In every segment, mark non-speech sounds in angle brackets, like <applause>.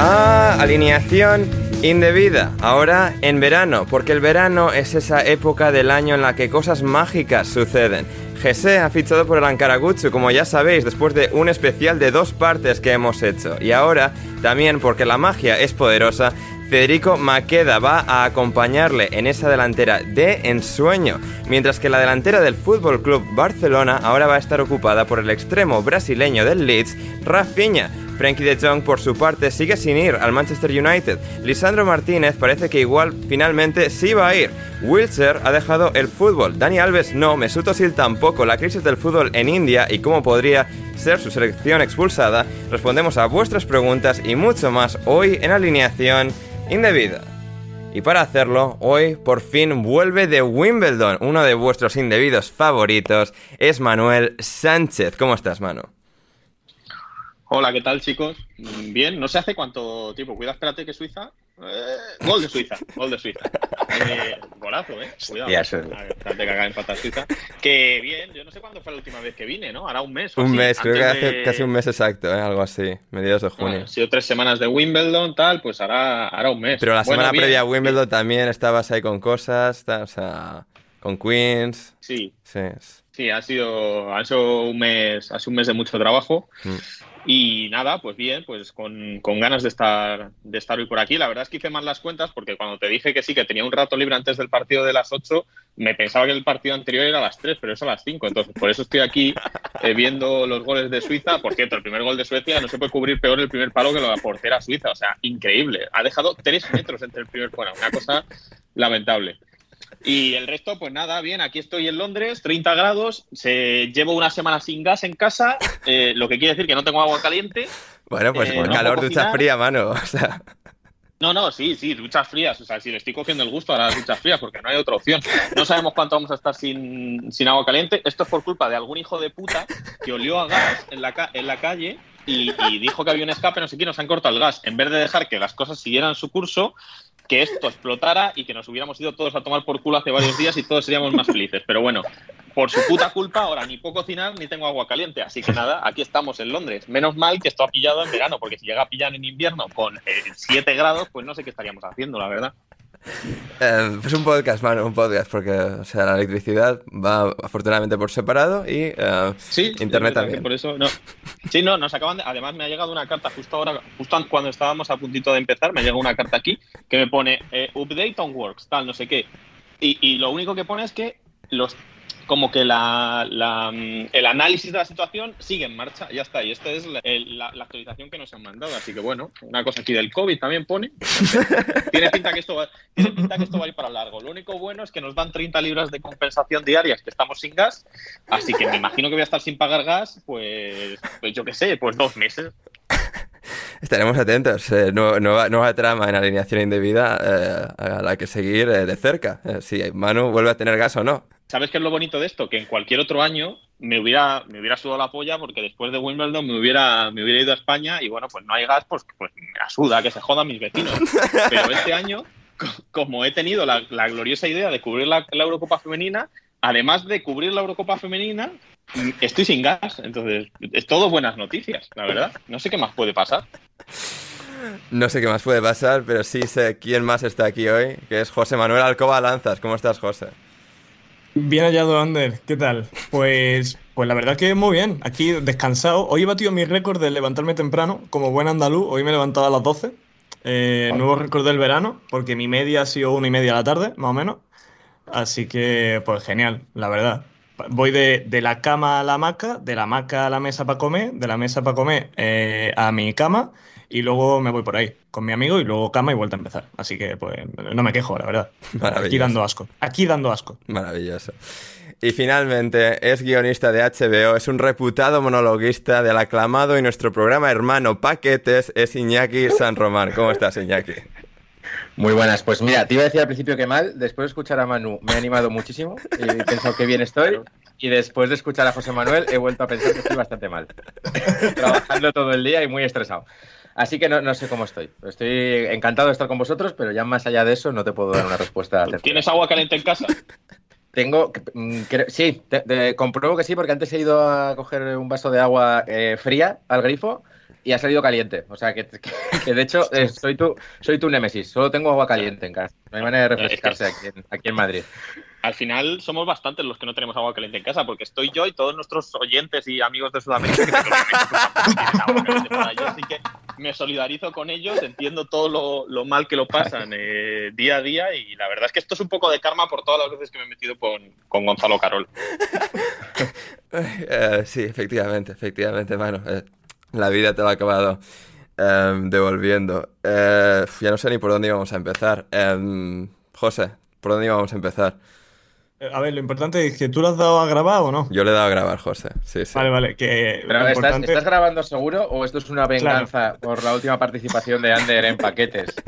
Bienvenidos a Alineación Indebida, ahora en verano, porque el verano es esa época del año en la que cosas mágicas suceden. Gese ha fichado por el Ankaragutsu, como ya sabéis, después de un especial de dos partes que hemos hecho. Y ahora, también porque la magia es poderosa, Federico Maqueda va a acompañarle en esa delantera de ensueño, mientras que la delantera del Fútbol Club Barcelona ahora va a estar ocupada por el extremo brasileño del Leeds, Rafinha. Frankie de Jong, por su parte, sigue sin ir al Manchester United. Lisandro Martínez parece que igual finalmente sí va a ir. Wiltshire ha dejado el fútbol. Dani Alves no, Mesut Özil tampoco. La crisis del fútbol en India y cómo podría ser su selección expulsada. Respondemos a vuestras preguntas y mucho más hoy en alineación indebida. Y para hacerlo, hoy por fin vuelve de Wimbledon. Uno de vuestros indebidos favoritos es Manuel Sánchez. ¿Cómo estás, Manu? Hola, ¿qué tal, chicos? Mm, Bien, no sé hace cuánto tiempo. Cuida, espérate que Suiza. Eh, gol de Suiza, gol de Suiza. Eh, golazo, ¿eh? Cuidado. Ya, eso- Ah, Espérate que acaba de empatar Suiza. Que bien, yo no sé cuándo fue la última vez que vine, ¿no? Ahora un mes. o Un así, mes, creo que hace de- casi un mes exacto, ¿eh? algo así, mediados de Ah, junio. han sido tres semanas de Wimbledon, tal, pues ahora, ahora un mes. Pero la Bueno, semana previa a Wimbledon también estabas ahí con cosas, o sea, con Queens. Sí, Sí. sí, ha sido, ha sido un mes, ha sido un mes de mucho trabajo. Mm. Y nada, pues bien, pues con, con ganas de estar, de estar hoy por aquí. La verdad es que hice mal las cuentas porque cuando te dije que sí, que tenía un rato libre antes del partido de las 8, me pensaba que el partido anterior era a las 3, pero es a las 5. Entonces, por eso estoy aquí eh, viendo los goles de Suiza. Por cierto, el primer gol de Suecia no se puede cubrir peor el primer palo que la portera suiza. O sea, increíble. Ha dejado 3 metros entre el primer bueno, una cosa lamentable. Y el resto, pues nada, bien, aquí estoy en Londres, 30 grados, se, llevo una semana sin gas en casa, eh, lo que quiere decir que no tengo agua caliente. Bueno, pues Eh, por no calor, ducha fría, mano. O sea, No, no, sí, sí, duchas frías, o sea, sí, le estoy cogiendo el gusto a las duchas frías porque no hay otra opción. No sabemos cuánto vamos a estar sin, sin agua caliente. Esto es por culpa de algún hijo de puta que olió a gas en la, ca- en la calle y, y dijo que había un escape, no sé qué, nos han cortado el gas. En vez de dejar que las cosas siguieran su curso, que esto explotara y que nos hubiéramos ido todos a tomar por culo hace varios días y todos seríamos más felices. Pero bueno, por su puta culpa ahora ni puedo cocinar ni tengo agua caliente. Así que nada, aquí estamos en Londres. Menos mal que esto ha pillado en verano, porque si llega a pillar en invierno con eh, 7 grados, pues no sé qué estaríamos haciendo, la verdad. Eh, pues un podcast, mano, un podcast, porque o sea, la electricidad va afortunadamente por separado y eh, Sí, internet también. Por eso, no. Sí, no, nos acaban de, además me ha llegado una carta justo ahora, justo an- cuando estábamos a puntito de empezar, me llega una carta aquí que me pone eh, update on works, tal, no sé qué. Y, y lo único que pone es que los como que la, la, mm, el análisis de la situación sigue en marcha, ya está. Y esta es la, actualización que nos han mandado. Así que bueno, una cosa aquí del COVID también pone. <laughs> tiene, pinta que esto va, tiene pinta que esto va a ir para largo. Lo único bueno es que nos dan 30 libras de compensación diarias, que estamos sin gas. Así que me imagino que voy a estar sin pagar gas, pues, pues yo qué sé, pues dos meses. <laughs> Estaremos atentos. eh, nu- nueva, nueva trama en alineación indebida eh, a la que seguir eh, de cerca. si Manu vuelve a tener gas o no. ¿Sabes qué es lo bonito de esto? Que en cualquier otro año me hubiera, me hubiera sudado la polla porque después de Wimbledon me hubiera, me hubiera ido a España y bueno, pues no hay gas, pues, pues me la suda, que se jodan mis vecinos. Pero este año, co- como he tenido la, gloriosa idea de cubrir la, la Eurocopa femenina, además de cubrir la Eurocopa femenina, mm, estoy sin gas. Entonces, es todo buenas noticias, la verdad. No sé qué más puede pasar. No sé qué más puede pasar, pero sí sé quién más está aquí hoy, que es José Manuel Alcoba Lanzas. ¿Cómo estás, José? Bien hallado, Ander. ¿Qué tal? Pues, pues la verdad que muy bien. Aquí descansado. Hoy he batido mi récord de levantarme temprano, como buen andaluz. Hoy me he levantado a las 12. Eh, nuevo récord del verano, porque mi media ha sido una y media de la tarde, más o menos. Así que, pues genial, la verdad. Voy de, de la cama a la hamaca, de la hamaca a la mesa para comer, de la mesa para comer eh, a mi cama y luego me voy por ahí con mi amigo y luego cama y vuelta a empezar. Así que, pues, no me quejo, la verdad. Aquí dando asco. Aquí dando asco. Maravilloso. Y finalmente es guionista de HBO, es un reputado monologuista del aclamado y nuestro programa hermano Paquetes es Iñaki San Román. ¿Cómo estás, Iñaki? Muy buenas, pues mira, te iba a decir al principio que mal, después de escuchar a Manu me ha animado muchísimo y he pensado que bien estoy y después de escuchar a José Manuel he vuelto a pensar que estoy bastante mal, <laughs> trabajando todo el día y muy estresado. Así que no, no sé cómo estoy. Estoy encantado de estar con vosotros, pero ya más allá de eso no te puedo dar una respuesta. ¿Tienes agua caliente en casa? Tengo, mm, creo- sí, te- te- compruebo que sí, porque antes he ido a coger un vaso de agua eh, fría al grifo y ha salido caliente. O sea, que, que- que de hecho <laughs> eh, soy tu, soy tu némesis. Solo tengo agua caliente en casa. No hay manera de refrescarse aquí en, aquí en Madrid. Al final somos bastantes los que no tenemos agua caliente en casa, porque estoy yo y todos nuestros oyentes y amigos de Sudamérica que agua ahí. Así que me solidarizo con ellos, entiendo todo lo, lo mal que lo pasan eh, día a día y la verdad es que esto es un poco de karma por todas las veces que me he metido con, con Gonzalo Carol. <laughs> Eh, sí, efectivamente, efectivamente, mano. Eh, la vida te lo ha acabado em, devolviendo. Eh, ya no sé ni por dónde íbamos a empezar. Em, José, ¿por dónde íbamos a empezar? Eh, A ver, lo importante es que tú lo has dado a grabar o no. Yo le he dado a grabar, José. Sí, sí. Vale, vale, que Pero lo ¿estás, importante... estás grabando seguro o esto es una venganza por la última participación de Ander en paquetes? <laughs>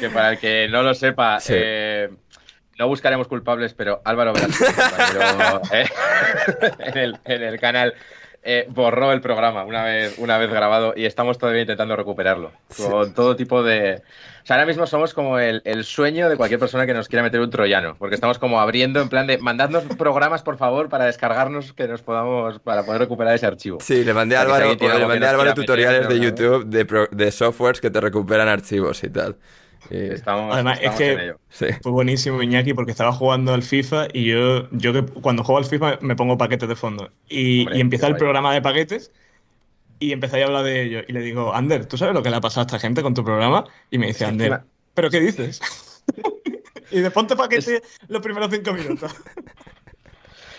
Que para el que no lo sepa, Sí. eh, no buscaremos culpables, pero Álvaro Velasco, compañero, <laughs> eh, <laughs> en, el, en el canal, eh, borró el programa una vez, una vez grabado y estamos todavía intentando recuperarlo. Con todo tipo de. O sea, ahora mismo somos como el, el sueño de cualquier persona que nos quiera meter un troyano, porque estamos como abriendo en plan de mandadnos programas, por favor, para descargarnos que nos podamos, para poder recuperar ese archivo. Sí, le mandé a Álvaro, le mandé a Álvaro tutoriales de. YouTube de, pro- de softwares que te recuperan archivos y tal. Y- Estamos, Además, es estamos que- en ello. Fue buenísimo Iñaki porque estaba jugando al FIFA y yo, yo que cuando juego al FIFA me pongo paquetes de fondo. Y, Hombre, y empieza el programa de paquetes y empezáis a hablar de ello. Y le digo, Ander, ¿tú sabes lo que le ha pasado a esta gente con tu programa? Y me dice, Ander, ¿pero qué dices? <laughs> y de ponte paquete los primeros cinco minutos. <laughs>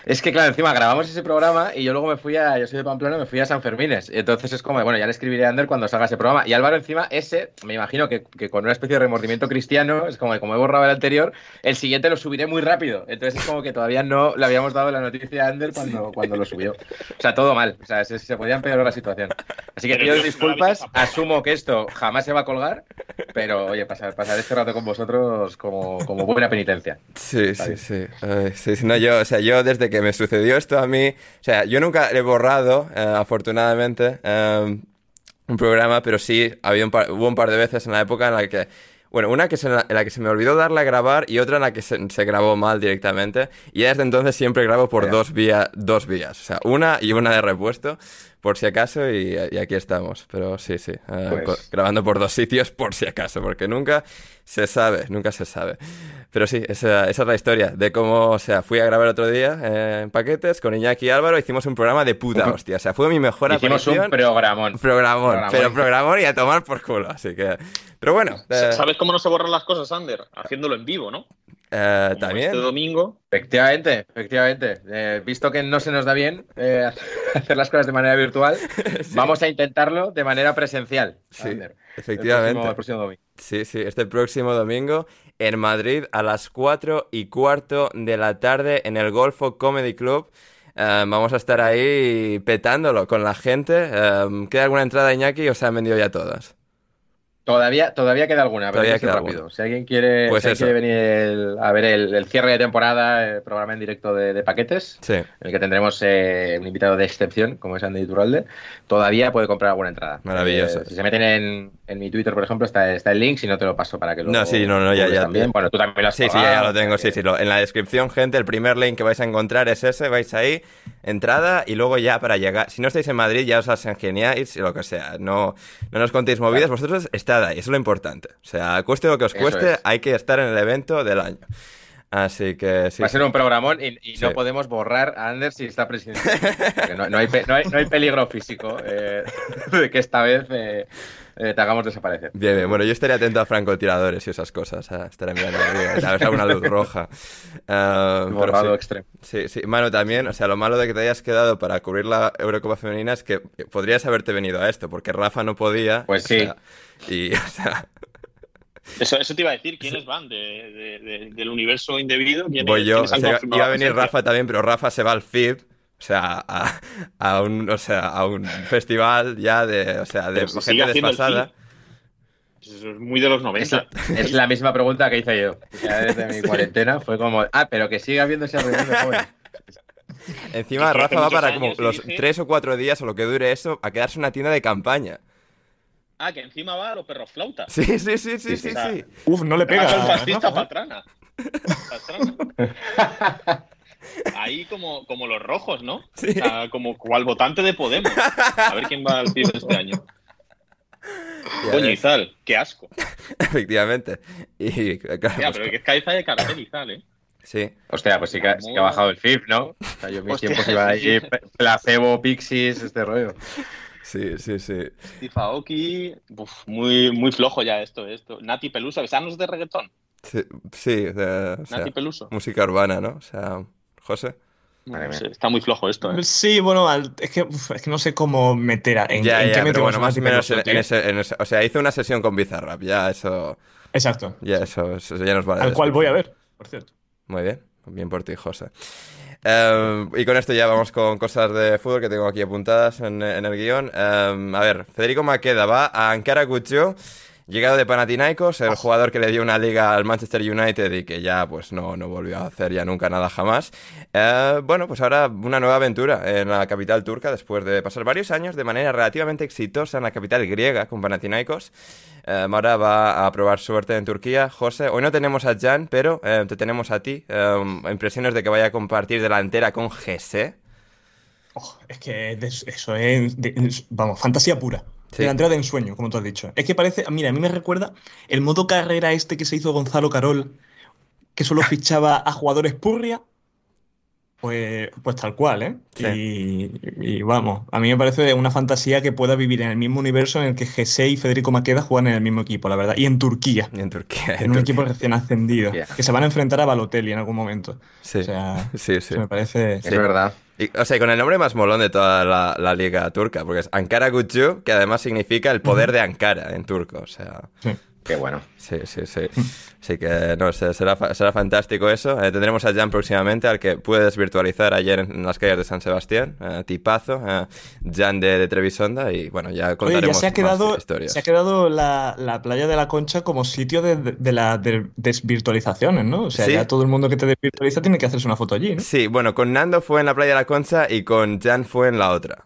Es que, claro, encima grabamos ese programa y yo luego me fui a. Yo soy de Pamplona, me fui a San Fermines. Entonces es como, bueno, ya le escribiré a Ander cuando salga ese programa. Y Álvaro, encima, ese, me imagino que, que con una especie de remordimiento cristiano, es como, como he borrado el anterior, el siguiente lo subiré muy rápido. Entonces es como que todavía no le habíamos dado la noticia a Ander cuando, cuando lo subió. O sea, todo mal. O sea, se, se podía empeorar la situación. Así que pido disculpas, asumo que esto jamás se va a colgar, pero oye, pasar, pasar este rato con vosotros como, como buena penitencia. Sí, sí, sí. Ay, sí, sí, no, yo, o sea, yo desde que me sucedió esto a mí, o sea, yo nunca he borrado, eh, afortunadamente, eh, un programa, pero sí había un par- hubo un par de veces en la época en la que, bueno, una que se, en, la, que se me olvidó darle a grabar y otra en la que se, se grabó mal directamente. Y desde entonces siempre grabo por Vaya. dos, vía, dos vías, o sea, una y una de repuesto, por si acaso, y, y aquí estamos. Pero sí, sí, eh, Pues- grabando por dos sitios <laughs> por si acaso, porque nunca se sabe, nunca se sabe. Pero sí, esa, esa es la historia de cómo, o sea, fui a grabar otro día eh, en paquetes con Iñaki y Álvaro, hicimos un programa de puta hostia, o sea, fue mi mejor Hicimos un aparición. programón. Programón, Programón. pero programón y a tomar por culo, así que... Pero bueno, eh, ¿Sabes cómo no se borran las cosas, Ander? Haciéndolo en vivo, ¿no? Eh, También. Este domingo. Efectivamente, efectivamente. Eh, visto que no se nos da bien eh, <laughs> hacer las cosas de manera virtual, <laughs> vamos a intentarlo de manera presencial. Sí, Ander. efectivamente. El próximo, el próximo domingo. Sí, sí, este próximo domingo en Madrid a las 4 y cuarto de la tarde en el Golfo Comedy Club. Vamos a estar ahí petándolo con la gente. ¿Queda alguna entrada, Iñaki, o se han vendido ya todas? Todavía, todavía queda alguna, pero Todavía queda rápido. alguna. Si alguien quiere, Pues si alguien eso. quiere venir el- a ver el, el cierre de temporada, el programa en directo de, de paquetes, Sí. en el que tendremos eh, un invitado de excepción, como es Andy Iturralde, todavía puede comprar alguna entrada. Maravilloso. Eh, si se meten en, en mi Twitter, por ejemplo, está, está el link, si no te lo paso para que lo No, sí, no, no, ya, ya. también. Bueno, tú también lo has Sí, sí, probado, ya, ya lo tengo, sí, sí. lo- en la descripción, gente, el primer link que vais a encontrar es ese, vais ahí, entrada, y luego ya para llegar, si no estáis en Madrid, ya os ingeniáis y lo que sea. No, no nos contéis movidas, vosotros estad ahí, eso es lo importante. O sea, cueste lo que os cueste, es. hay que estar en el evento del año. Así que sí. Va a ser un programón y, y Sí. no podemos borrar a Anders si está presidente. <laughs> No, no hay, no, hay, no hay peligro físico eh, <laughs> de que esta vez eh, eh, te hagamos desaparecer. Bien, bien. Bueno, yo estaría atento a francotiradores y esas cosas. ¿eh? Estaré mirando arriba, a ver si alguna luz roja. Ah, pero Borrado sí. extremo. Sí, sí. Mano, también, o sea, lo malo de que te hayas quedado para cubrir la Eurocopa Femenina es que podrías haberte venido a esto, porque Rafa no podía. Pues o sí. sea, y, <laughs> o sea, Eso, eso te iba a decir, ¿quiénes van de, de- de- del universo indebido? ¿Quiénes- voy yo. O sea, iba a venir? Rafa también, pero Rafa se va al FIB. O sea, a, a un, o sea, a un festival ya de, o sea, de gente desfasada. Eso es muy de los Es 90. la, es la misma pregunta que hice yo. Ya desde mi <laughs> cuarentena fue como, ah, pero que siga habiendo esa reunión de jóvenes. Encima Rafa va para como los dije. tres o cuatro días o lo que dure eso a quedarse en una tienda de campaña. Ah, que encima va a los perros flauta. Sí, sí, sí, sí, sí, o sea, sí. Uf, no le pega. A fascista patrana. Patrana. <laughs> Ahí como, como los rojos, ¿no? <laughs> O sea, como cual votante de Podemos. A ver quién va al FIB este año. Coño. Izal, qué asco. <laughs> Efectivamente. Y claro, Mira, pues, pero que es cabeza de cartel Izal, ¿eh? sí. Hostia, pues sí que, sí que ha bajado el FIF, ¿no? O sea, yo en mis Hostia, tiempos iba sí, ahí, sí. pe- placebo, pixies, este rollo. Sí, sí, sí. Steve Aoki, uf, muy, muy flojo ya esto, esto. Nati Peluso, que no es de reggaetón. Sí, sí, de- o sea, Nati Peluso. música urbana, ¿no? O sea, José. Sé, está muy flojo esto, ¿eh? Sí, bueno, al- es, que, uf, es que no sé cómo meter a. ¿En, ya, en ya, qué pero bueno, más o menos en, en ese, en ese- O sea, hizo una sesión con Bizarrap, ya eso. Exacto. Ya eso, eso ya nos vale. Al cual voy a ver, por cierto. Muy bien, bien por ti, José. Eh, y con esto ya vamos con cosas de fútbol que tengo aquí apuntadas en, en el guion. Eh, a ver, Federico Maqueda va a Ankara Guccio, llegado de Panathinaikos, el jugador que le dio una liga al Manchester United y que ya pues no, no volvió a hacer ya nunca nada jamás. Eh, bueno, pues ahora una nueva aventura en la capital turca después de pasar varios años de manera relativamente exitosa en la capital griega con Panathinaikos. Eh, ahora va a probar suerte en Turquía. José, hoy no tenemos a Jan, pero eh, te tenemos a ti. Eh, impresiones de que vaya a compartir delantera con Gese. Oh, es que eso es, de- es- vamos, fantasía pura. Sí. Delantera de ensueño, como tú has dicho. Es que parece, mira, a mí me recuerda el modo carrera este que se hizo Gonzalo Carol, que solo <laughs> fichaba a jugadores purria. Pues, pues tal cual, ¿eh? Sí. Y, y vamos, a mí me parece una fantasía que pueda vivir en el mismo universo en el que Gese y Federico Maqueda juegan en el mismo equipo, la verdad. Y en Turquía, En Turquía. en un equipo recién ascendido, que se van a enfrentar a Balotelli en algún momento. Sí, O sea, sí, sí. me parece... Es verdad. Y, o sea, con el nombre más molón de toda la, la liga turca, porque es Ankara Gucci, que además significa el poder de Ankara en turco. O sea, sí. Qué bueno. sí, sí, sí. Así que, no sé, será, será fantástico eso. Eh, tendremos a Jan próximamente, al que pude desvirtualizar ayer en, en las calles de San Sebastián. Eh, tipazo, eh, Jan de, de Trevisonda, y bueno, ya Oye, contaremos ya se ha quedado, más historias. se ha quedado la, la playa de la Concha como sitio de, de, de las de- desvirtualizaciones, ¿no? O sea, Sí. ya todo el mundo que te desvirtualiza tiene que hacerse una foto allí, ¿no? Sí, bueno, con Nando fue en la playa de la Concha y con Jan fue en la otra.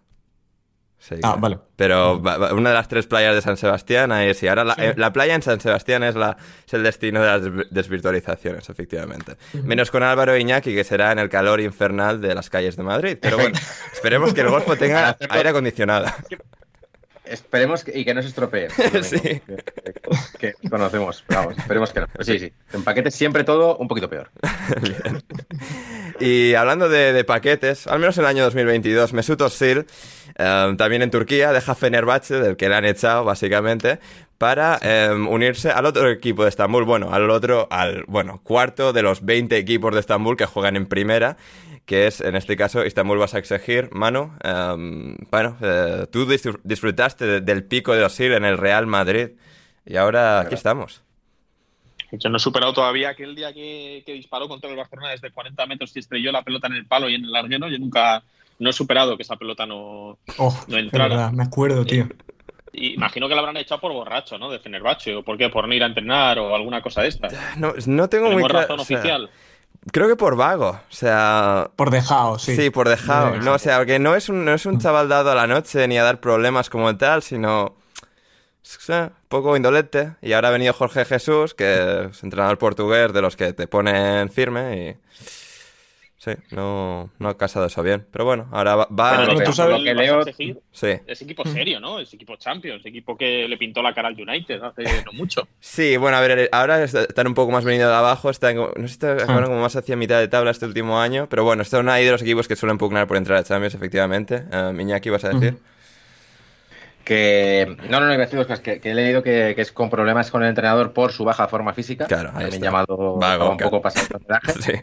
Sí, Ah, vale. Pero una de las tres playas de San Sebastián, ahí sí. Ahora la, eh, la playa en San Sebastián es, la, es el destino de las desvi- desvirtualizaciones, efectivamente. Menos con Álvaro Iñaki, que será en el calor infernal de las calles de Madrid. Pero bueno, esperemos que el Golfo tenga <laughs> aire acondicionado. <laughs> Esperemos que, y que no se estropee. <laughs> Sí. Que, que- que conocemos. Vamos, esperemos que no. Pero sí, sí. En paquetes siempre todo un poquito peor. <laughs> Y hablando de, de paquetes, al menos en el año 2022, Mesut Özil Eh, también en Turquía deja Fenerbahce, del que le han echado básicamente, para eh, unirse al otro equipo de Estambul, bueno, al otro, al, bueno, cuarto de los 20 equipos de Estambul que juegan en primera, que es, en este caso, Estambul vas a exigir, Manu. eh, bueno, eh, tú disfr- disfrutaste de- del pico de Osil en el Real Madrid y ahora aquí estamos. Yo no he superado todavía aquel día que, que disparó contra el Barcelona desde 40 metros y estrelló la pelota en el palo y en el larguero. Yo nunca no he superado que esa pelota no, Oh, no entrara. verdad, me acuerdo, tío. Y imagino que la habrán echado por borracho, ¿no? De Fenerbahce. ¿O por qué? Por no ir a entrenar o alguna cosa de esta. No, no tengo muy claro. razón o sea, oficial. Creo que por vago. O sea, Por dejado, sí. Sí, por dejado. No, o sea, que no es un, no es un chaval dado a la noche ni a dar problemas como tal, sino eh, un poco indolente. Y ahora ha venido Jorge Jesús, que es entrenador portugués de los que te ponen firme y... Sí, no, no ha casado eso bien. Pero bueno, ahora va... va- Pero no, lo que, tú sabes lo que leo- Sí. es equipo serio, ¿no? Es equipo Champions, equipo que le pintó la cara al United hace no mucho. Sí, bueno, a ver, ahora está- están un poco más venido de abajo, están, como- no sé si están acabaron como más hacia mitad de tabla este último año, pero bueno, son ahí de los equipos que suelen pugnar por entrar a Champions, efectivamente. Iñaki, ¿vas a decir? Que. No, no, no, iba a decir dos cosas. Que, que he leído que, que es con problemas con el entrenador por su baja forma física. Claro, ahí También llamado Vago, un poco pasado <laughs> rodaje. Sí.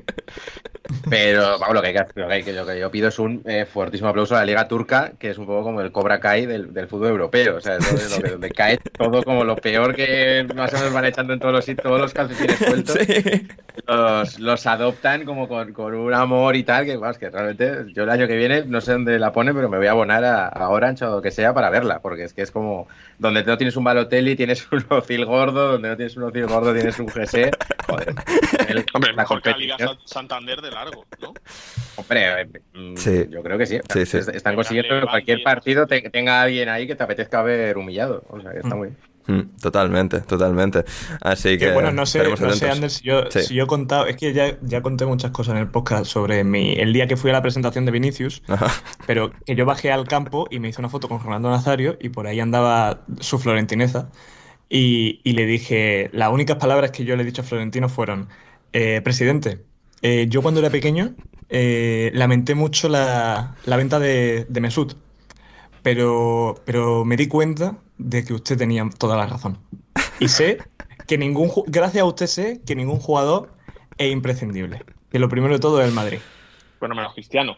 Pero vamos, lo que, hay que, lo, que hay que- lo yo pido es un eh, fuertísimo aplauso a la Liga Turca, que es un poco como el Cobra Kai del, del fútbol europeo. O sea, es donde, donde- donde cae todo como lo peor que más o menos van echando en todos los todos los calcetines sueltos. Sí. Los, los adoptan como con, con un amor y tal, que, vamos, que realmente yo el año que viene no sé dónde la pone, pero me voy a abonar a, a Orange o lo que sea para verla, porque es que es como donde no tienes un Balotelli, tienes un <laughs> Ozil gordo, donde no tienes un Ozil gordo, tienes un GC. Joder. El- <laughs> Hombre, la mejor que la Liga Sa- Santander de largo, ¿no? Hombre, eh, mm, Sí. yo creo que sí. Sí, sí. Est- Están consiguiendo que cualquier partido te- tenga alguien ahí que te apetezca ver humillado. O sea, que está muy bien. Mm, Totalmente, totalmente. Así que, Que bueno, no sé, no sé. Ander, si yo, Sí. si yo he contado, es que ya, ya conté muchas cosas en el podcast sobre mi, el día que fui a la presentación de Vinicius, Ajá. pero que yo bajé al campo y me hice una foto con Fernando Nazario y por ahí andaba su florentineza y, y le dije, las únicas palabras que yo le he dicho a Florentino fueron, eh, presidente, eh, yo cuando era pequeño eh, lamenté mucho la, la venta de, de Mesut, pero, pero me di cuenta de que usted tenía toda la razón. Y sé que ningún, gracias a usted sé que ningún jugador es imprescindible. Que lo primero de todo es el Madrid. Bueno, menos Cristiano.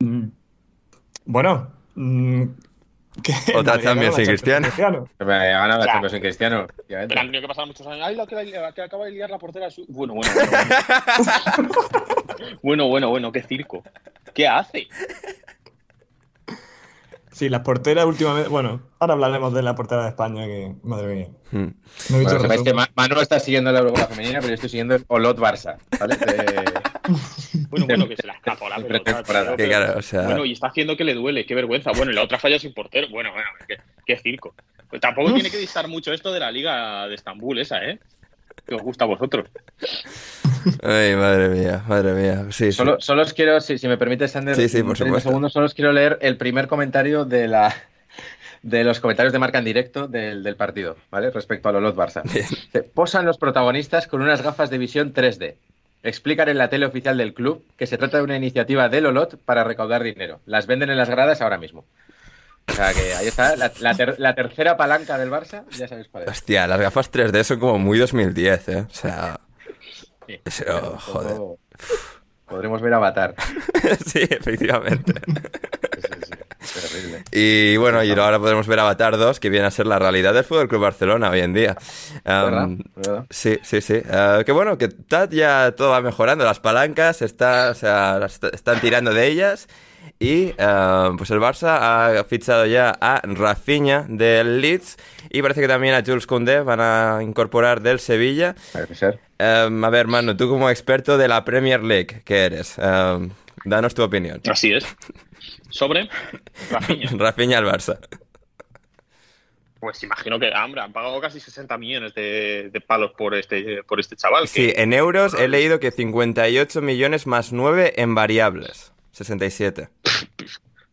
Mm, Bueno, mm, <laughs> Champions ganado sin Cristiano. Cristiano. Me ha ganado la. Champions en Cristiano. Pero han tenido que pasar muchos años. ¡Ay, la que, la que acaba de liar la portera! su-". Bueno, bueno, <laughs> bueno. <laughs> bueno, bueno, bueno, qué circo. ¿Qué hace? Sí, las porteras últimamente. Bueno, ahora hablaremos de la portera de España, que madre mía. Mm. No he Bueno, que Manu está siguiendo la Eurocopa femenina, pero yo estoy siguiendo el Olot Barça. ¿vale? De- <laughs> Bueno, bueno, que se la escapó la pelota. Pretemporada. tío, Que pero- claro, o sea- Bueno, y está haciendo que le duele, qué vergüenza. Bueno, y la otra falla sin portero. Bueno, bueno, qué, qué circo. Pues tampoco tiene que distar mucho esto de la liga de Estambul, esa, ¿eh? Que os gusta a vosotros. Ay, madre mía, madre mía. Sí, sí. Solo, solo os quiero, si, si me permite, Sander, Sí, sí, por 30 supuesto. segundos, solo os quiero leer el primer comentario de la de los comentarios de marca en directo del, del partido, ¿vale? Respecto al Olot Barça. Posan los protagonistas con unas gafas de visión 3D. Explican en la tele oficial del club que se trata de una iniciativa del Olot para recaudar dinero. Las venden en las gradas ahora mismo. O sea que ahí está, la, la ter- la tercera palanca del Barça, ya sabéis cuál es. Hostia, las gafas 3D son como muy 2010, ¿eh? O sea, <laughs> Un joder. Podremos ver Avatar. <laughs> sí, efectivamente. Sí, sí. Terrible. Y bueno, y ahora podremos ver Avatar 2, que viene a ser la realidad del Fútbol Club Barcelona hoy en día. ¿Verdad? Um, ¿Verdad? Sí, sí, sí. Eh, que bueno, que ya todo va mejorando. Las palancas está, o sea, las están tirando de ellas. Y eh, pues el Barça ha fichado ya a Rafinha del Leeds. Y parece que también a Jules Koundé van a incorporar del Sevilla. Parece ser. Eh, a ver, Manu, tú como experto de la Premier League, ¿qué eres? Eh, danos tu opinión. Así es. Sobre Rafinha. <laughs> Rafinha al Barça. Pues imagino que, ah, hombre, han pagado casi 60 millones de, de palos por este, por este chaval. que- Sí, en euros he leído que 58 millones más 9 en variables. 67.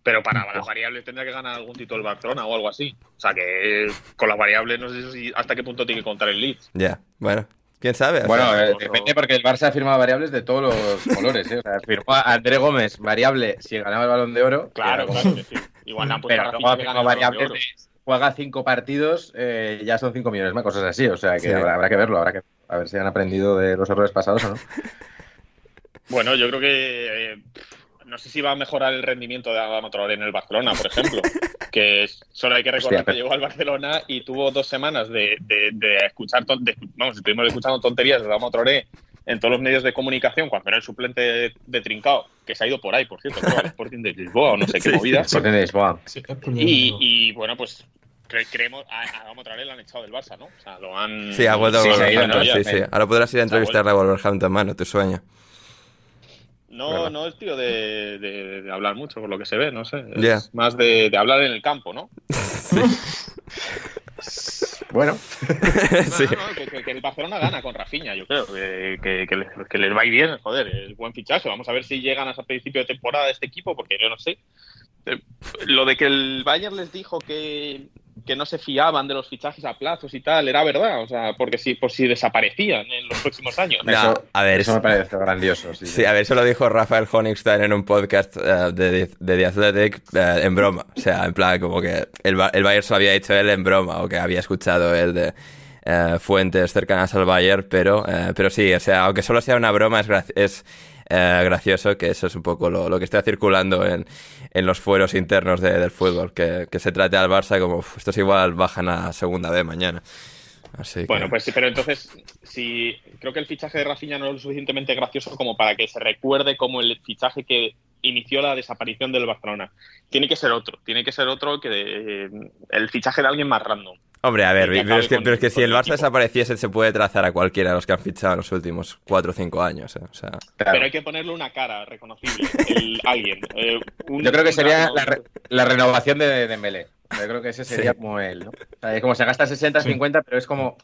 Pero para las variables tendría que ganar algún título el Barcelona o algo así. O sea que con las variables no sé si hasta qué punto tiene que contar el Leeds. Ya, bueno. ¿Quién sabe? O Bueno, sea, eh, depende porque el Barça ha firmado variables de todos los <laughs> colores. ¿eh? O sea, firmó a André Gómez variable si ganaba el balón de oro. Claro, claro que sí. Igual <laughs> Pero luego Rafinha ha firmado de variables de juega cinco partidos, eh, ya son cinco millones más, cosas así. O sea, que Sí. habrá, habrá que verlo, habrá que a ver si han aprendido de los errores pasados o no. Bueno, yo creo que eh, no sé si va a mejorar el rendimiento de Adama Traoré en el Barcelona, por ejemplo. <laughs> que es- solo hay que recordar Hostia, que llegó al Barcelona y tuvo dos semanas de, de- de escuchar, ton- de- vamos, estuvimos escuchando tonterías de Adama Traoré en todos los medios de comunicación cuando era el suplente de, de Trincao, que se ha ido por ahí, por cierto, al Sporting de Lisboa o no sé qué movida. Sporting de Lisboa. Y, y, bueno, pues cre- creemos a, a Traoré lo han echado del Barça, ¿no? O sea, lo han Sí, ha vuelto a Sí, ido, Wolverhampton, sí, sí. eh. Ahora podrás ir a entrevistarle a Wolverhampton, mano, tu sueño. No, Verdad. no es tío de, de- de hablar mucho, por lo que se ve, no sé. Es más de, de hablar en el campo, ¿no? <laughs> <laughs> Bueno, <laughs> sí. No, no, no, que, el Barcelona gana con Rafinha, yo creo. Que, que, que les, que les va a ir bien, joder, es buen fichaje. Vamos a ver si llegan hasta principio de temporada de este equipo, porque yo no sé. Eh, Lo de que el Bayern les dijo que, que no se fiaban de los fichajes a plazos y tal, era verdad. O sea, porque si, por si desaparecían en los próximos años. No, eso, a ver, eso me parece grandioso. Sí, Sí, a ver, eso lo dijo Rafael Honigstein en un podcast eh, de, de The Athletic eh, en broma. O sea, en plan, como que el, Ba- el Bayern se lo había dicho él en broma, o que había escuchado él de eh, fuentes cercanas al Bayern, pero, pero sí, o sea, aunque solo sea una broma, es, es eh, gracioso que eso es un poco lo, lo que está circulando en, en los fueros internos de- del fútbol, que, que se trate al Barça como, "Uf, estos igual bajan a segunda B mañana. Así que- Bueno, pues sí, pero entonces, si creo que el fichaje de Rafinha no es lo suficientemente gracioso como para que se recuerde como el fichaje que inició la desaparición del Barcelona. Tiene que ser otro, tiene que ser otro que eh, el fichaje de alguien más random. Hombre, a ver, que pero es que, acabe pero es que con- si el Barça equipo. desapareciese, se puede trazar a cualquiera de los que han fichado en los últimos 4 o 5 años. eh, O sea, Claro. Pero hay que ponerle una cara reconocible, el, alguien. eh, un- Yo creo que sería la, re- la renovación de Dembélé. Yo creo que ese <laughs> sería Sí. como él, ¿no? O sea, es como se gasta 60, 50, pero es como,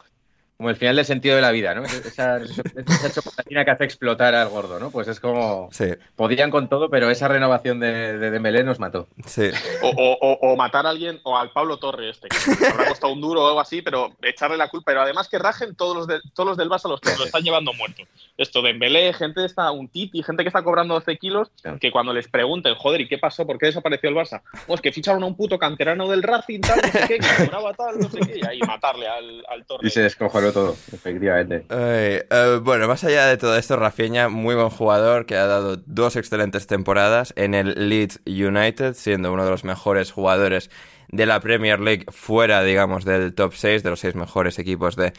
como el final del sentido de la vida, ¿no? Esa, esa chocolatina que hace explotar al gordo, ¿no? Pues es como... sí, Podían con todo, pero esa renovación de, de Dembélé nos mató. sí. O, o- o- matar a alguien, o al Pablo Torre este, que habrá costado un duro o algo así, pero echarle la culpa. Pero además que rajen todos los, de- todos los del Barça los que lo están llevando muerto. Esto de Embelé, gente de esta, un Titi, gente que está cobrando 12 kilos, que cuando les pregunten, joder, ¿y qué pasó? ¿Por qué desapareció el Barça? Pues que ficharon a un puto canterano del Racing, tal, no sé qué, que cobraba tal, no sé qué, y ahí matarle al, al Torre. Y se descojonó todo, efectivamente. Eh, bueno, más allá de todo esto, Rafinha, muy buen jugador que ha dado dos excelentes temporadas en el Leeds United, siendo uno de los mejores jugadores de la Premier League fuera, digamos, del top 6, de los seis mejores equipos de,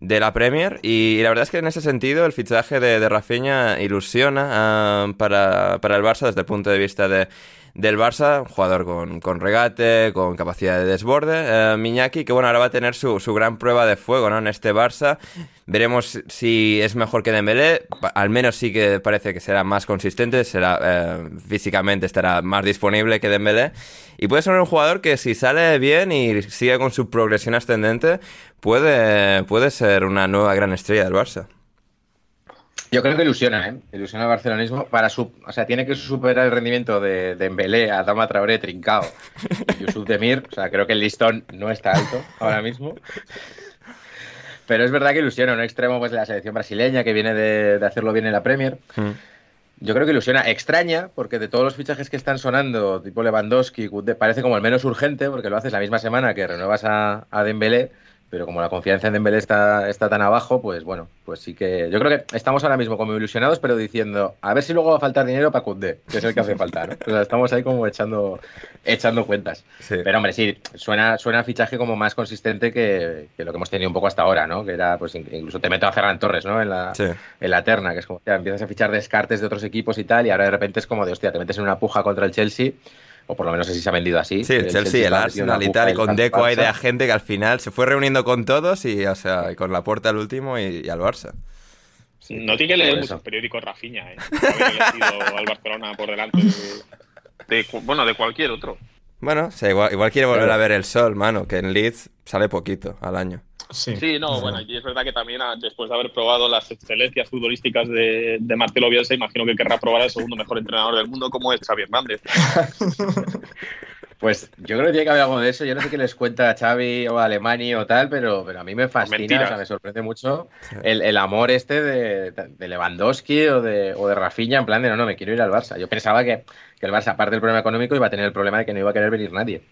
de la Premier. Y, la verdad es que en ese sentido el fichaje de, de ilusiona ah, para, para el Barça desde el punto de vista de, del Barça, un jugador con, con regate, con capacidad de desborde. Eh, Miñaki, que bueno, ahora va a tener su, su gran prueba de fuego ¿no? en este Barça. Veremos si es mejor que Dembélé. Al menos sí que parece que será más consistente, será eh, físicamente estará más disponible que Dembélé. Y puede ser un jugador que si sale bien y sigue con su progresión ascendente, puede, puede ser una nueva gran estrella del Barça. Yo creo que ilusiona, ¿eh? Ilusiona al barcelonismo. Para su, o sea, tiene que superar el rendimiento de, de Embelé, Adama Traoré, Trincao Yusuf Demir. O sea, creo que el listón no está alto ahora mismo. Pero es verdad que ilusiona. Un extremo, pues, de la selección brasileña que viene de, de hacerlo bien en la Premier. Yo creo que ilusiona. Extraña, porque de todos los fichajes que están sonando, tipo Lewandowski, parece como el menos urgente, porque lo haces la misma semana que renuevas a, a Dembélé, pero como la confianza en Dembélé está, está tan abajo, pues bueno, pues sí que... Yo creo que estamos ahora mismo como ilusionados, pero diciendo, a ver si luego va a faltar dinero para Koundé, que es el que hace falta, ¿no? O sea, estamos ahí como echando, echando cuentas. Sí. Pero hombre, sí, suena, suena a fichaje como más consistente que, que lo que hemos tenido un poco hasta ahora, ¿no? Que era, pues in- incluso te meto a Ferran Torres, ¿no? En la, Sí. en la terna, que es como, ya, empiezas a fichar descartes de otros equipos y tal, y ahora de repente es como de, hostia, te metes en una puja contra el Chelsea, o por lo menos así se ha vendido así. Sí, el Chelsea, el Arsenal y tal, y con. Deco ahí de agente que al final se fue reuniendo con todos y, o sea, y con la puerta al último y, y al Barça. no tiene que leer muchos periódicos Rafinha, ¿eh? <laughs> Haber al Barcelona por delante de, bueno, de cualquier otro. Bueno, o sea, igual, igual quiere volver a ver el sol, mano, que en Leeds sale poquito al año. Sí. Sí, no, bueno, y es verdad que también ah, después de haber probado las excelencias futbolísticas de, de Marcelo Bielsa, imagino que querrá probar al segundo mejor entrenador del mundo como es Xavi Hernández. <laughs> Pues yo creo que tiene que haber algo de eso. Yo no sé qué les cuenta a Xavi o a Alemania o tal, pero, pero a mí me fascina, o sea, me sorprende mucho el, el amor este de, de Lewandowski o de, o de Rafinha, en plan de no, no, me quiero ir al Barça. Yo pensaba que, que el Barça, aparte del problema económico, iba a tener el problema de que no iba a querer venir nadie.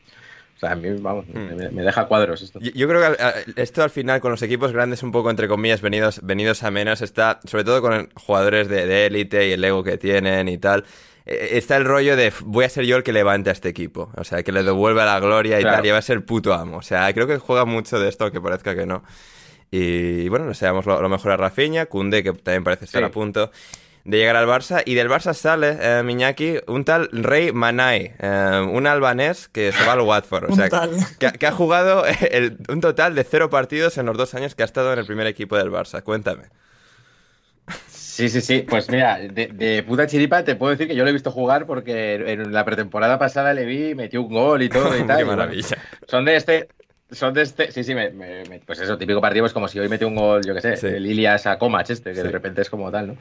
O sea, a mí, vamos, me, me deja cuadros esto. Yo, yo creo que a- esto al final con los equipos grandes un poco entre comillas venidos, venidos a menos está, sobre todo con jugadores de élite y el ego que tienen y tal, eh, está el rollo de "F- voy a ser yo el que levante a este equipo, o sea, que le devuelva la gloria y Claro. tal, y va a ser puto amo, o sea, creo que juega mucho de esto, aunque parezca que no. Y bueno, damos lo, lo mejor a Rafinha, Kunde, que también parece estar Sí. a punto de llegar al Barça. Y del Barça sale, eh, Miñaki, un tal Rey Manai, eh, un albanés que se va al Watford. O Un sea, tal. Que, ha- que ha jugado <laughs> el- un total de cero partidos en los dos años que ha estado en el primer equipo del Barça. Cuéntame. Sí, sí, sí. Pues mira, de, de puta chiripa te puedo decir que yo lo he visto jugar porque en la pretemporada pasada le vi, metió un gol y todo y <laughs> tal. Qué bueno, maravilla. son de este. Son de este. Sí, sí, me- pues eso, típico partido, es como si hoy metió un gol, yo qué sé, Sí. el Ilias a Kovac este, que Sí. de repente es como tal, ¿no?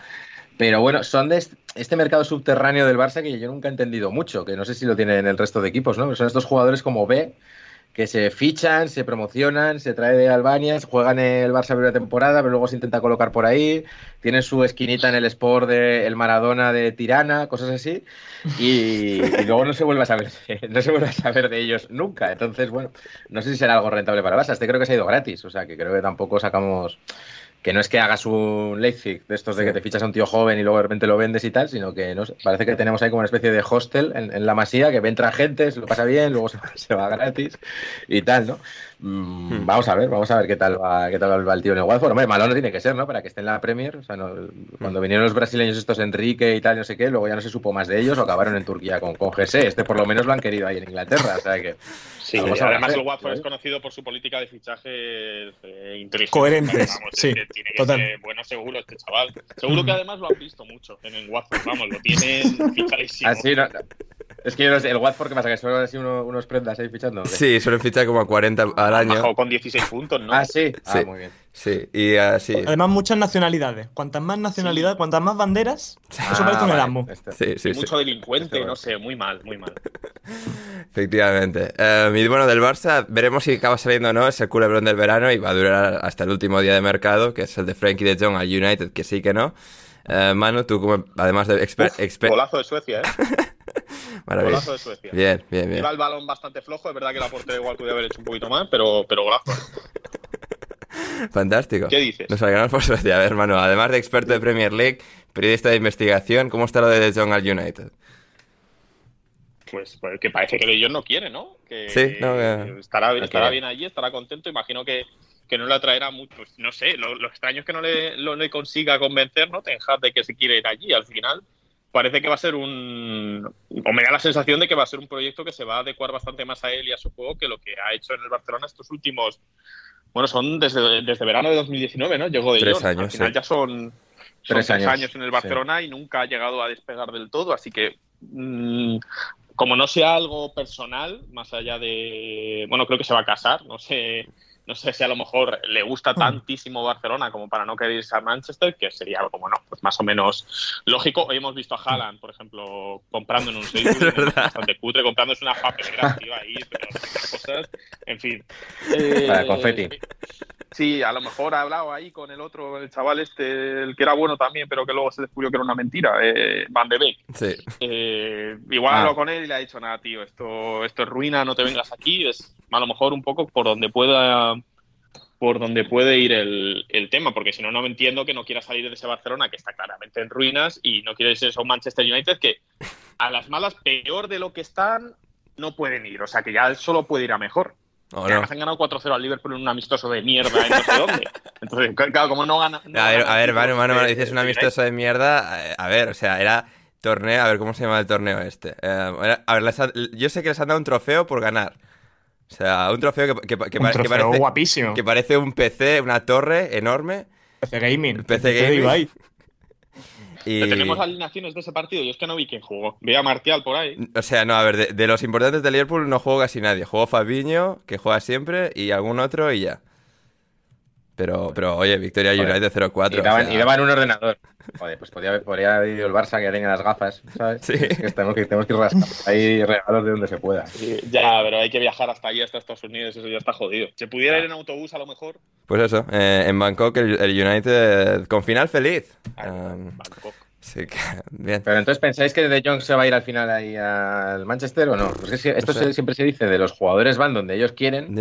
Pero bueno, son de est- este mercado subterráneo del Barça que yo nunca he entendido mucho, que no sé si lo tienen el resto de equipos, ¿no? Son estos jugadores como B, que se fichan, se promocionan, se trae de Albania, juegan el Barça primera temporada, pero luego se intenta colocar por ahí, tienen su esquinita en el Sport de el Maradona de Tirana, cosas así, y, luego no se vuelve a saber, <laughs> no se vuelve a saber de ellos nunca. Entonces, bueno, no sé si será algo rentable para Barça. Este creo que se ha ido gratis, o sea que creo que tampoco sacamos que no es que hagas un Leipzig de estos de que te fichas a un tío joven y luego de repente lo vendes y tal, sino que no sé, parece que tenemos ahí como una especie de hostel en, en la masía que entra gente, se lo pasa bien, luego <laughs> se se va gratis y tal, ¿no? Mm, Vamos a ver, vamos a ver qué tal va, qué tal va el tío en el Watford. Hombre, malo no tiene que ser, ¿no? Para que esté en la Premier. O sea, no- cuando vinieron los brasileños estos Enrique y tal, no sé qué, luego ya no se supo más de ellos o acabaron en Turquía con, con GC. Este por lo menos lo han querido ahí en Inglaterra, o sea que... Sí, Vamos a además ver, el Watford ¿eh? es conocido por su política de fichajes eh. Coherentes, Vamos, es sí, que tiene que total. ser bueno seguro este chaval. Seguro que además lo han visto mucho en el Watford, vamos, lo tienen <laughs> fichadísimo. Así, no, es que yo no sé, el Watford, ¿qué pasa? ¿Que solo así uno- unos prendas ahí fichando? qué? Sí, suelen fichar como a 40 al año. Bajó con 16 puntos, ¿no? Ah, sí. Ah, Sí. muy bien. Sí, y así. Además, muchas nacionalidades. Cuantas más nacionalidades, cuantas más banderas, eso Ah, parece un vale, Erasmus. este- Sí, sí, sí. mucho delincuente, Este no sé, muy mal, muy mal. <laughs> Efectivamente. Eh, y bueno, del Barça, veremos si acaba saliendo o no. Es el culebrón del verano y va a durar hasta el último día de mercado, que es el de Frankie de Jong al United, que sí que no. Eh, Manu, tú como, además de exper- Uf, exper- golazo de Suecia, ¿eh? <laughs> <laughs> Golazo de Suecia. Bien, bien, bien. Iba el balón bastante flojo, es verdad que la portería igual podía haber hecho un poquito más, pero, pero golazo. <laughs> Fantástico. ¿Qué dices? Nos alegramos por Suecia. A ver, Manu, además de experto de Premier League, periodista de investigación, ¿cómo está lo de De Jong al United? Pues, pues que parece que De Jong no quiere, ¿no? Que Sí, no, que- estará, que- estará bien allí, estará contento. Imagino que, que no le atraerá mucho. No sé, lo, lo extraño es que no le, lo- le consiga convencer, ¿no? Ten Hag de que se quiere ir allí. Al final parece que va a ser un... O me da la sensación de que va a ser un proyecto que se va a adecuar bastante más a él y a su juego que lo que ha hecho en el Barcelona estos últimos... Bueno, son desde, desde verano de 2019, ¿no? Llegó De Tres años, Al final sí. ya son, son Tres tres, años, años, en el Barcelona y nunca ha llegado a despegar del todo. Así que... mm, como no sea algo personal, más allá de. Bueno, creo que se va a casar. No sé, no sé si a lo mejor le gusta tantísimo Barcelona como para no querer irse a Manchester, que sería algo como no, pues más o menos lógico. Hoy hemos visto a Haaland, por ejemplo, comprando en un <laughs> Sainsbury's, bastante cutre, comprándose una papelera tío, ahí, pero cosas. En fin. Eh, Para confeti. Sí, a lo mejor ha hablado ahí con el otro, el chaval este, el que era bueno también, pero que luego se descubrió que era una mentira, eh, Van de Beek. Sí. Eh, igual Ah. hablo con él y le ha dicho, nada, tío, esto, esto es ruina, no te vengas aquí. Es a lo mejor un poco por donde pueda por donde puede ir el, el tema, porque si no, no me entiendo que no quiera salir de ese Barcelona que está claramente en ruinas y no quiere irse a un Manchester United que a las malas, peor de lo que están, no pueden ir. O sea, que ya solo puede ir a mejor. ¿O Que no? además han ganado 4-0 al Liverpool en un amistoso de mierda en no sé dónde. Entonces, claro, como no gana. no A ver, gana a ver, de- Manu, dices un amistoso de mierda. eh, A ver, o sea, era torneo. A ver, ¿cómo se llama el torneo este? Eh, era- a ver, han- yo sé que les han dado un trofeo por ganar. O sea, un trofeo que, que- que Un pare- que trofeo parece, guapísimo. que parece un PC, una torre enorme. PC Gaming. PC de Gaming. Ibai. Y, Tenemos alineaciones de ese partido y es que no vi quién jugó. Vi a Martial por ahí. O sea, no, a ver, de, de los importantes de Liverpool no jugó casi nadie. Jugó Fabiño, que juega siempre, y algún otro y ya. Pero, pero oye, Victoria Joder. United 0-4. Y daban, o sea, y daban un ordenador. Joder, pues podría, haber- podría haber ido el Barça que tenga las gafas, ¿sabes? Sí. Es que tenemos que, tenemos que ir rascando. Hay regalos de donde se pueda. Sí, Ya, pero hay que viajar hasta allí, hasta Estados Unidos, eso ya está jodido. Se pudiera ir en autobús a lo mejor. Pues eso, eh, en Bangkok el, el United con final feliz. Ah, Um, Bangkok. Sí que, <laughs> bien. Pero entonces, ¿pensáis que De Jong se va a ir al final ahí al Manchester o no? Porque es que esto No sé. se- siempre se dice de los jugadores van donde ellos quieren.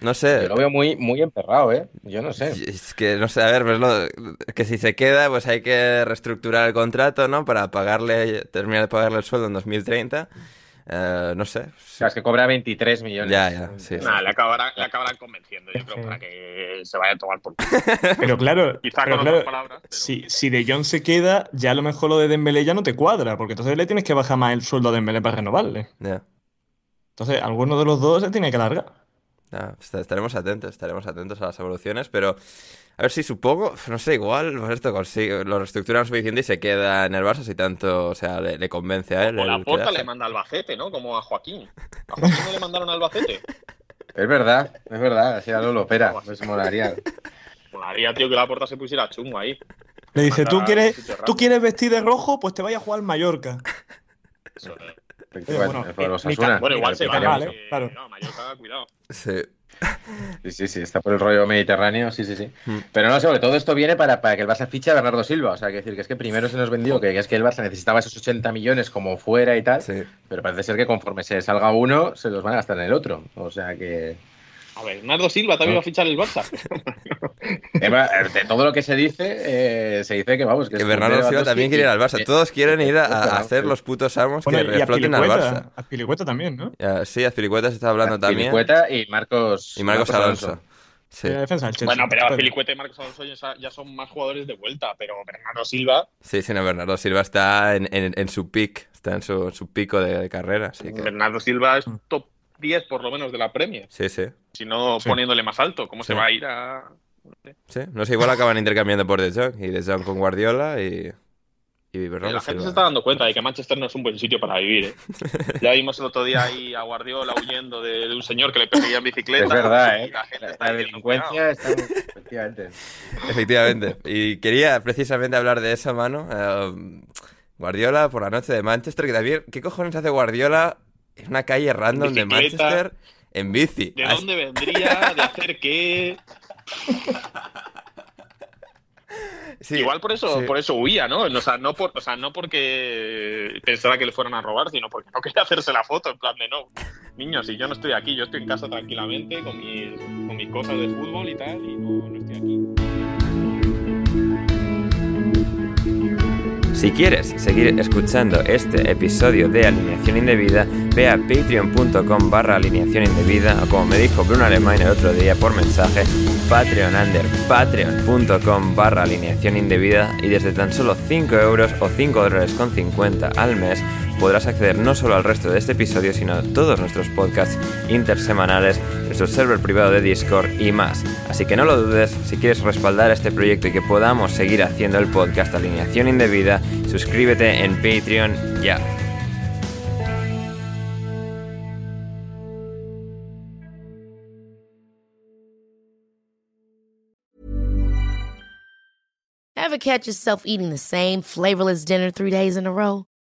No sé. Yo lo veo muy, muy emperrado, ¿eh? Yo no sé. Es que no sé, a ver, pues lo- que si se queda, pues hay que reestructurar el contrato, ¿no? Para pagarle, terminar de pagarle el sueldo en 2030. Eh, no sé. O sea, es que cobra 23 millones. Ya, ya, sí, sí. Nah, le acabarán, le acabarán convenciendo, yo creo, Sí. para que se vaya a tomar por. <laughs> Pero claro, Quizá pero con claro, otras palabras. pero- si, si De Jong se queda, ya a lo mejor lo de Dembélé ya no te cuadra, porque entonces le tienes que bajar más el sueldo a Dembélé para renovarle. Ya, Entonces, alguno de los dos se tiene que largar. Ya, est- estaremos atentos, estaremos atentos a las evoluciones, pero a ver si supongo, no sé, igual, pues esto consigue, lo reestructuran suficiente y se queda en el Barça si tanto, o sea, le, le convence a él. O la porta le manda Albacete, ¿no? Como a Joaquín. A Joaquín no le mandaron Albacete. <laughs> Es verdad, es verdad. Así algo lo opera. Pues molaría. Molaría, tío, que la porta se pusiera chungo ahí. Le dice, ¿tú quieres, ¿tú quieres vestir de rojo? Pues te vayas a jugar al Mallorca. Eso. Efectivamente, bueno, igual se Vale, va. vale, porque, claro. No, Mallorca, cuidado. Sí. Sí, sí, sí, está por el rollo mediterráneo, sí, sí, sí. Hmm. Pero no, sobre todo esto viene para, para que el Barça fiche a Bernardo Silva. O sea, que decir que es que primero se nos vendió que es que el Barça necesitaba esos 80 millones como fuera y tal. Sí. Pero parece ser que conforme se salga uno, se los van a gastar en el otro. O sea que. A ver, Bernardo Silva también va a fichar el Barça. <laughs> De todo lo que se dice, eh, se dice que vamos. Que, Bernardo Silva también quiere ir al Barça. Todos quieren ir a, a hacer sí. los putos amos Bueno, que a refloten al Barça. A Pilicueta también, ¿no? Ya, sí, Azpilicueta se está hablando también. Pilicueta y Marcos. Y Marcos Alonso. Sí. La defensa del Chelsea. bueno, pero Espera. Pilicueta y Marcos Alonso ya son más jugadores de vuelta, pero Bernardo Silva, Sí, sí, no, Bernardo Silva está en, en- en su peak, está en su, su pico de, de carrera, así que... Bernardo Silva es top 10 por lo menos de la Premier, Sí, sí, si no Sí. poniéndole más alto, ¿cómo Sí. se va a ir a sí. No sé, igual acaban intercambiando por De Jong, y De Jong con Guardiola y... Y la gente Silva. se está dando cuenta de que Manchester no es un buen sitio para vivir. ¿eh? <laughs> Ya vimos el otro día ahí a Guardiola huyendo de, de un señor que le perseguía en bicicleta. Es verdad, ¿eh? Y la gente La, está la delincuencia está. Efectivamente. Efectivamente. Y quería precisamente hablar de eso, mano. Eh, Guardiola por la noche de Manchester, que también... ¿Qué cojones hace Guardiola en una calle random de. Manchester en bici? ¿De Ah, dónde vendría? ¿De hacer qué? sí, Igual por eso, sí. por eso huía, ¿no? O sea, no por, o sea, no porque pensaba que le fueran a robar, sino porque no quería hacerse la foto, en plan de no. Niños, si yo no estoy aquí, yo estoy en casa tranquilamente con mis, con mis cosas de fútbol y tal, y no, no estoy aquí. Si quieres seguir escuchando este episodio de Alineación Indebida, ve a patreon.com barra alineación indebida o como me dijo Bruno Alemán el otro día por mensaje, patreon under patreon.com barra alineación indebida y desde tan solo 5 euros o 5 dólares con 50 al mes podrás acceder no solo al resto de este episodio, sino a todos nuestros podcasts intersemanales, nuestro server privado de Discord y más. Así que no lo dudes, si quieres respaldar este proyecto y que podamos seguir haciendo el podcast Alineación Indebida, suscríbete en Patreon ya. Ever catch yourself eating the same flavorless dinner three days in a row?